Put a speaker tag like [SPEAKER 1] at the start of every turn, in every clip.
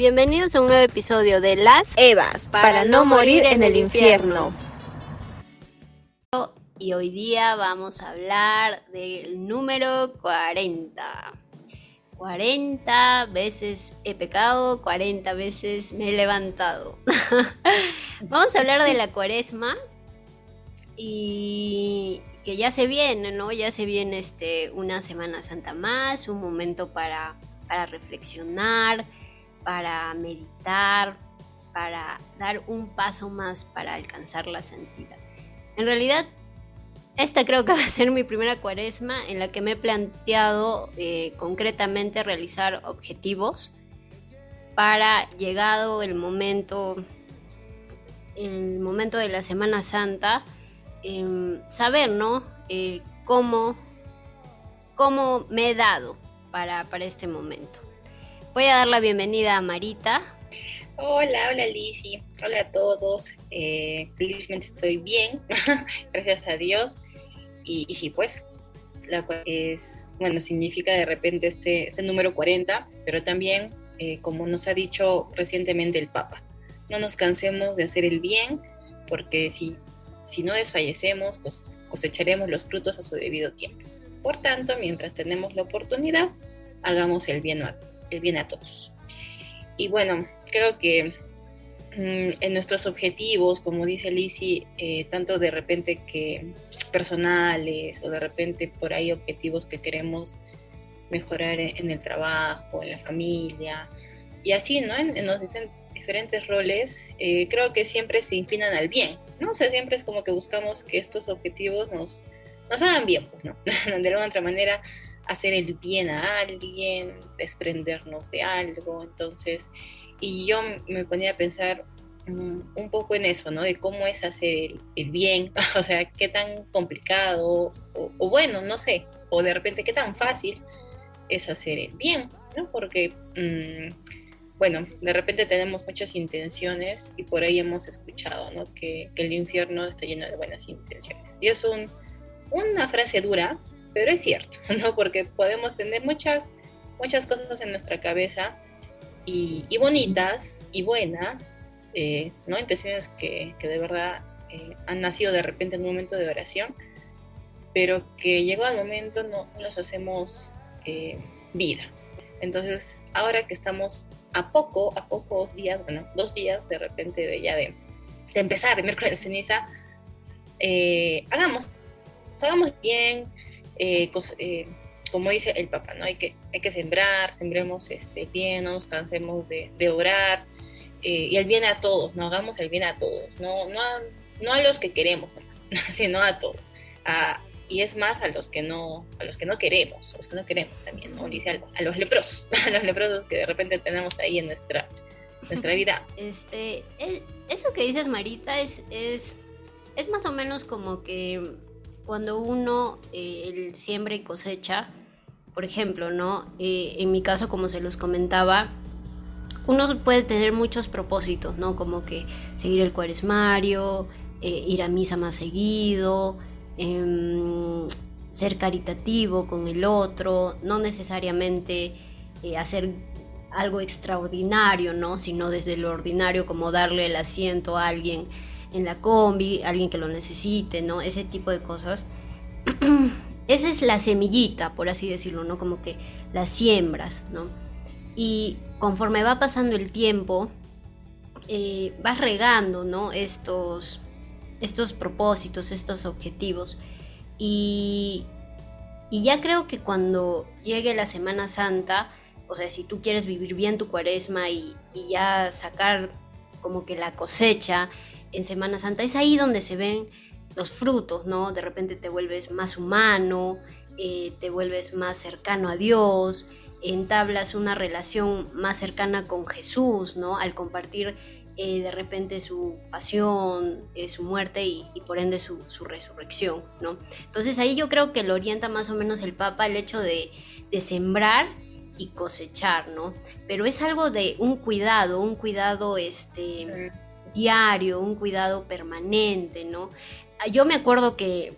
[SPEAKER 1] Bienvenidos a un nuevo episodio de Las Evas para, no morir en el infierno. Y hoy día vamos a hablar del número 40. 40 veces he pecado, 40 veces me he levantado. vamos a hablar de la cuaresma y que ya se viene, ¿no? Ya se viene este, una Semana Santa más, un momento para, para reflexionar, para meditar, para dar un paso más para alcanzar la santidad. En realidad, esta creo que va a ser mi primera cuaresma en la que me he planteado eh, concretamente realizar objetivos para llegado el momento, el momento de la Semana Santa, em, saber, ¿no? Eh, cómo, cómo me he dado para, para este momento. Voy a dar la bienvenida a Marita.
[SPEAKER 2] Hola, hola Lizzy, hola a todos. Eh, felizmente estoy bien, gracias a Dios. Y, sí, pues, la es, bueno, significa de repente este, este número 40, pero también, eh, como nos ha dicho recientemente el Papa, no nos cansemos de hacer el bien, porque si, si no desfallecemos, cosecharemos los frutos a su debido tiempo. Por tanto, mientras tenemos la oportunidad, hagamos el bien a el bien a todos. Y bueno, creo que mm, en nuestros objetivos, como dice Lizzie, eh, tanto de repente que personales o de repente por ahí objetivos que queremos mejorar en, el trabajo, en la familia, y así, ¿no? En, los diferentes roles, eh, creo que siempre se inclinan al bien, ¿no? O sea, siempre es como que buscamos que estos objetivos nos, nos hagan bien, pues, ¿no? de alguna otra manera hacer el bien a alguien, desprendernos de algo, entonces, y yo me ponía a pensar mm, un poco en eso, ¿no? De cómo es hacer el, bien, o sea, qué tan complicado, o, bueno, no sé, o de repente qué tan fácil es hacer el bien, ¿no? Porque, mm, bueno, de repente tenemos muchas intenciones y por ahí hemos escuchado, ¿no? Que, el infierno está lleno de buenas intenciones. Y es un, una frase dura, pero es cierto, ¿no? Porque podemos tener muchas, muchas cosas en nuestra cabeza y, bonitas y buenas, eh, ¿no? Intenciones que, que de verdad eh, han nacido de repente en un momento de oración, pero que llegó el momento no, las hacemos eh, vida. Entonces, ahora que estamos a poco, a pocos días, bueno, dos días de repente de ya de, de empezar el miércoles de ceniza, hagamos, hagamos bien, eh, eh, como dice el Papa, ¿no? Hay que, hay que sembrar, sembremos este, bien, no nos cansemos de, orar, eh, y el bien a todos, no hagamos el bien a todos, no, no, a, no a los que queremos sino a todos. y es más a los que no, a los que no queremos, a los que no queremos también, ¿no? Dice a, los leprosos, a los leprosos que de repente tenemos ahí en nuestra, nuestra vida.
[SPEAKER 1] Este, eso que dices, Marita, es, es, es más o menos como que cuando uno eh, siembra y cosecha, por ejemplo, ¿no? Eh, en mi caso, como se los comentaba, uno puede tener muchos propósitos, ¿no? Como que seguir el cuaresmario, eh, ir a misa más seguido, em, ser caritativo con el otro, no necesariamente hacer algo extraordinario, ¿no? Sino desde lo ordinario, como darle el asiento a alguien en la combi, alguien que lo necesite, ¿no? Ese tipo de cosas. Esa es la semillita, por así decirlo, ¿no? Como que las siembras, ¿no? Y conforme va pasando el tiempo, eh, vas regando, ¿no? Estos, estos propósitos, estos objetivos. Y, y ya creo que cuando llegue la Semana Santa, o sea, si tú quieres vivir bien tu cuaresma y, y ya sacar como que la cosecha en Semana Santa, es ahí donde se ven los frutos, ¿no? De repente te vuelves más humano, eh, te vuelves más cercano a Dios, entablas una relación más cercana con Jesús, ¿no? Al compartir eh, de repente su pasión, eh, su muerte y, por ende su, resurrección, ¿no? Entonces ahí yo creo que lo orienta más o menos el Papa el hecho de, de sembrar y cosechar, ¿no? Pero es algo de un cuidado, un cuidado, este diario, un cuidado permanente, ¿no? Ah, yo me acuerdo que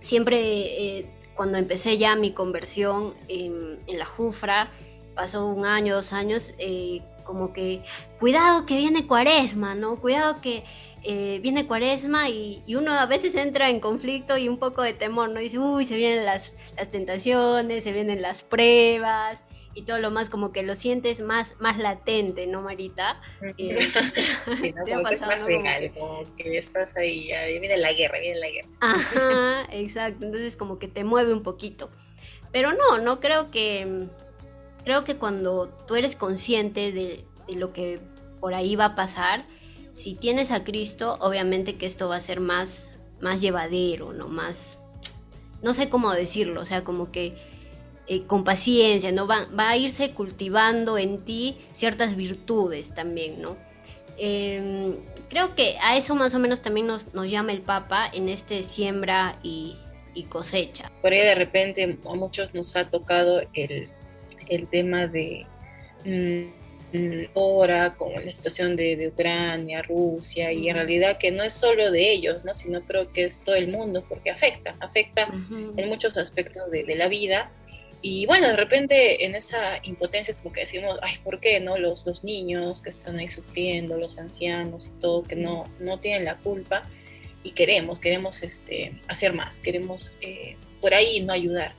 [SPEAKER 1] siempre eh, cuando empecé ya mi conversión en, la Jufra, pasó un año, dos años, eh, como que cuidado que viene cuaresma, ¿no? Cuidado que eh, viene cuaresma y, uno a veces entra en conflicto y un poco de temor, ¿no? Dice, uy, se vienen las, las tentaciones, se vienen las pruebas y todo lo más como que lo sientes más, más latente, ¿no, Marita?
[SPEAKER 2] Eh, sí, ¿no? como que es más real, como que estás ahí, ahí viene la guerra, viene la guerra.
[SPEAKER 1] Ajá, exacto, entonces como que te mueve un poquito. Pero no, no creo que, creo que cuando tú eres consciente de, de lo que por ahí va a pasar, si tienes a Cristo, obviamente que esto va a ser más, más llevadero, ¿no? Más, no sé cómo decirlo, o sea, como que eh, con paciencia, ¿no? Va, a irse cultivando en ti ciertas virtudes también, ¿no? Em, creo que a eso más o menos también nos, llama el Papa en este siembra y, cosecha.
[SPEAKER 2] Por ahí de repente a muchos nos ha tocado el, tema de... Mm, ahora con la situación de, Ucrania, Rusia, y en realidad que no es solo de ellos, ¿no? sino creo que es todo el mundo, porque afecta, afecta en muchos aspectos de, la vida. Y bueno, de repente en esa impotencia como que decimos, ay, ¿por qué no? Los, los niños que están ahí sufriendo, los ancianos y todo, que no, no tienen la culpa, y queremos, queremos este, hacer más, queremos eh, por ahí no ayudar.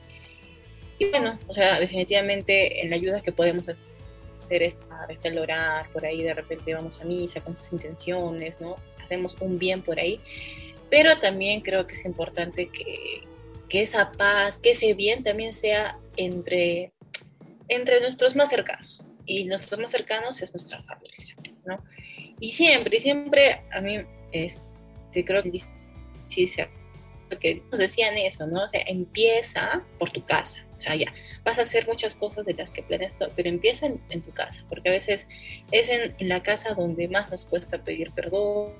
[SPEAKER 2] Y bueno, o sea, definitivamente en la ayuda que podemos hacer hacer esta, este orar, por ahí de repente vamos a misa con esas intenciones, ¿no? Hacemos un bien por ahí, pero también creo que es importante que, que esa paz, que ese bien también sea entre, entre nuestros más cercanos. Y nuestros más cercanos es nuestra familia, ¿no? Y siempre, y siempre a mí este, creo que sí, que nos decían eso, ¿no? O sea, empieza por tu casa, o sea, ya, vas a hacer muchas cosas de las que planeas, pero empieza en, tu casa, porque a veces es en, la casa donde más nos cuesta pedir perdón,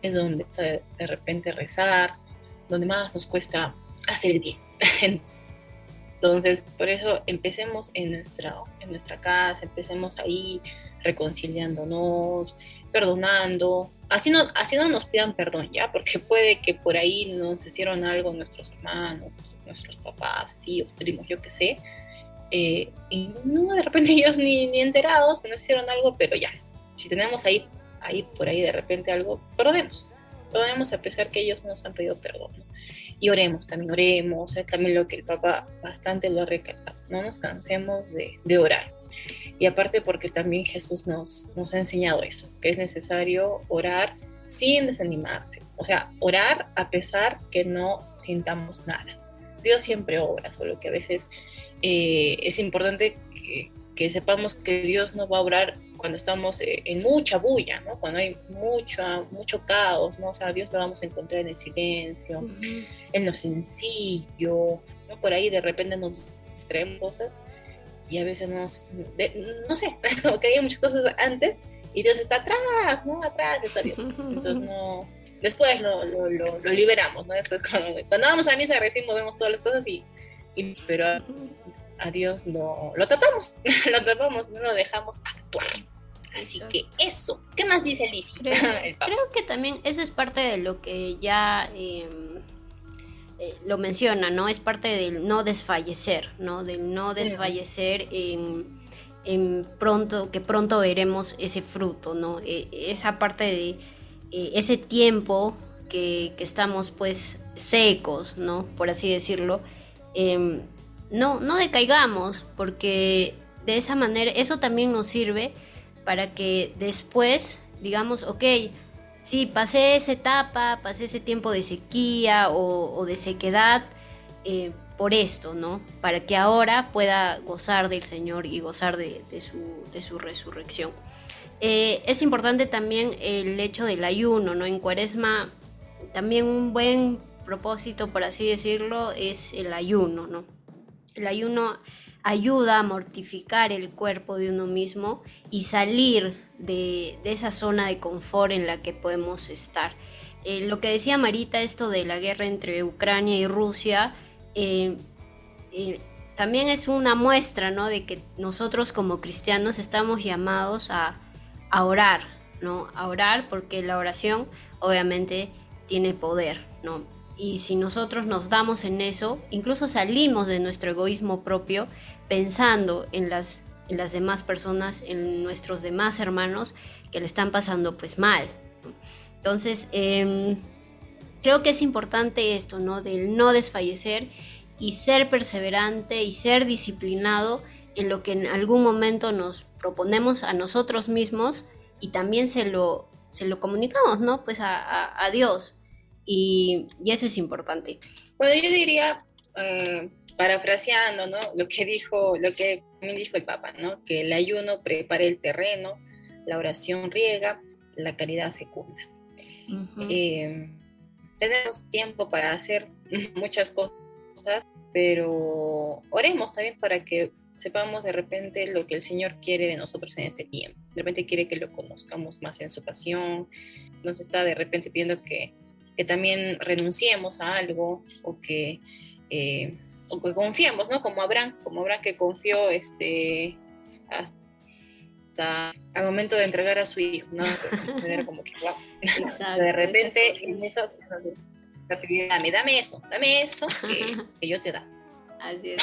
[SPEAKER 2] es donde de repente rezar, donde más nos cuesta hacer el bien. Entonces, por eso empecemos en nuestra, en nuestra casa, empecemos ahí reconciliándonos, perdonando, así no, así no nos pidan perdón, ¿ya? Porque puede que por ahí nos hicieron algo nuestros hermanos, nuestros papás, tíos, primos, yo qué sé, eh, y no, de repente ellos ni, ni enterados que nos hicieron algo, pero ya, si tenemos ahí, ahí por ahí de repente algo, perdonemos, perdonemos a pesar que ellos nos han pedido perdón, Y oremos, también oremos, es también lo que el Papa bastante lo ha recalcado, no nos cansemos de, de orar. Y aparte porque también Jesús nos, nos ha enseñado eso, que es necesario orar sin desanimarse, o sea, orar a pesar que no sintamos nada. Dios siempre obra, solo que a veces eh, es importante que, que, sepamos que Dios no va a obrar cuando estamos eh, en mucha bulla, ¿no? cuando hay mucho, mucho caos, ¿no? o sea, Dios lo vamos a encontrar en el silencio, en lo sencillo, ¿no? por ahí de repente nos distraemos cosas y a veces nos, no sé, como que hay muchas cosas antes y Dios está atrás, ¿no? Atrás está Dios. Entonces no, después lo, lo, lo, liberamos, ¿no? Después cuando, cuando, vamos a misa recién movemos todas las cosas y, y pero a, Dios lo, lo tapamos, lo tapamos, no lo dejamos actuar. Así que eso. ¿Qué más dice Lizzie?
[SPEAKER 1] Creo, creo, que también eso es parte de lo que ya eh, eh, lo menciona, ¿no? Es parte del no desfallecer, ¿no? Del no desfallecer en, pronto, que pronto veremos ese fruto, ¿no? E, esa parte de eh, ese tiempo que, estamos pues secos, ¿no? Por así decirlo, em, no, no decaigamos, porque de esa manera eso también nos sirve para que después digamos, ok, sí, pasé esa etapa, pasé ese tiempo de sequía o, de sequedad eh, por esto, ¿no? Para que ahora pueda gozar del Señor y gozar de, su, resurrección. Eh, es importante también el hecho del ayuno, ¿no? En cuaresma también un buen propósito, por así decirlo, es el ayuno, ¿no? El ayuno ayuda a mortificar el cuerpo de uno mismo y salir de, esa zona de confort en la que podemos estar. Eh, lo que decía Marita, esto de la guerra entre Ucrania y Rusia, eh, eh, también es una muestra ¿no? de que nosotros como cristianos estamos llamados a, a orar, ¿no? a orar porque la oración obviamente tiene poder. ¿no? Y si nosotros nos damos en eso, incluso salimos de nuestro egoísmo propio pensando en las en las demás personas, en nuestros demás hermanos que le están pasando pues mal. Entonces, em, creo que es importante esto, ¿no? Del no desfallecer y ser perseverante y ser disciplinado en lo que en algún momento nos proponemos a nosotros mismos y también se lo, se lo comunicamos, ¿no? Pues a, Dios. Y, eso es importante.
[SPEAKER 2] Bueno, yo diría, eh, parafraseando, ¿no? Lo que dijo, lo que me dijo el Papa, ¿no? Que el ayuno prepara el terreno, la oración riega, la caridad fecunda. Eh, tenemos tiempo para hacer muchas cosas, pero oremos también para que sepamos de repente lo que el Señor quiere de nosotros en este tiempo. De repente quiere que lo conozcamos más en su pasión, nos está de repente pidiendo que, que también renunciemos a algo o que, eh, o que confiemos, ¿no? Como Abraham, como Abraham que confió este, hasta al momento de entregar a su hijo, ¿no? como que, de repente en eso, dame, dame eso, dame eso que, que yo te da.
[SPEAKER 1] Así es.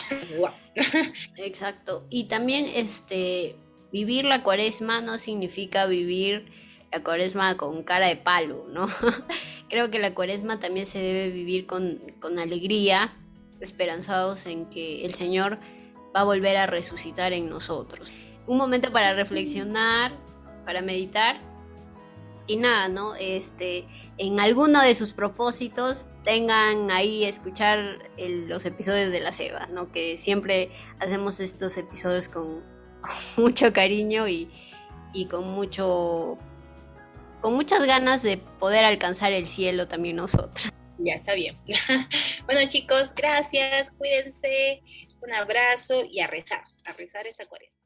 [SPEAKER 1] Exacto. Y también este vivir la cuaresma no significa vivir la cuaresma con cara de palo, ¿no? Creo que la cuaresma también se debe vivir con, con alegría, esperanzados en que el Señor va a volver a resucitar en nosotros. Un momento para reflexionar, para meditar y nada, ¿no? Este, en alguno de sus propósitos tengan ahí escuchar los episodios de la Seba, ¿no? Que siempre hacemos estos episodios con, mucho cariño y, y, con mucho con muchas ganas de poder alcanzar el cielo también nosotras.
[SPEAKER 2] Ya está bien. bueno chicos, gracias, cuídense, un abrazo y a rezar, a rezar esta cuaresma.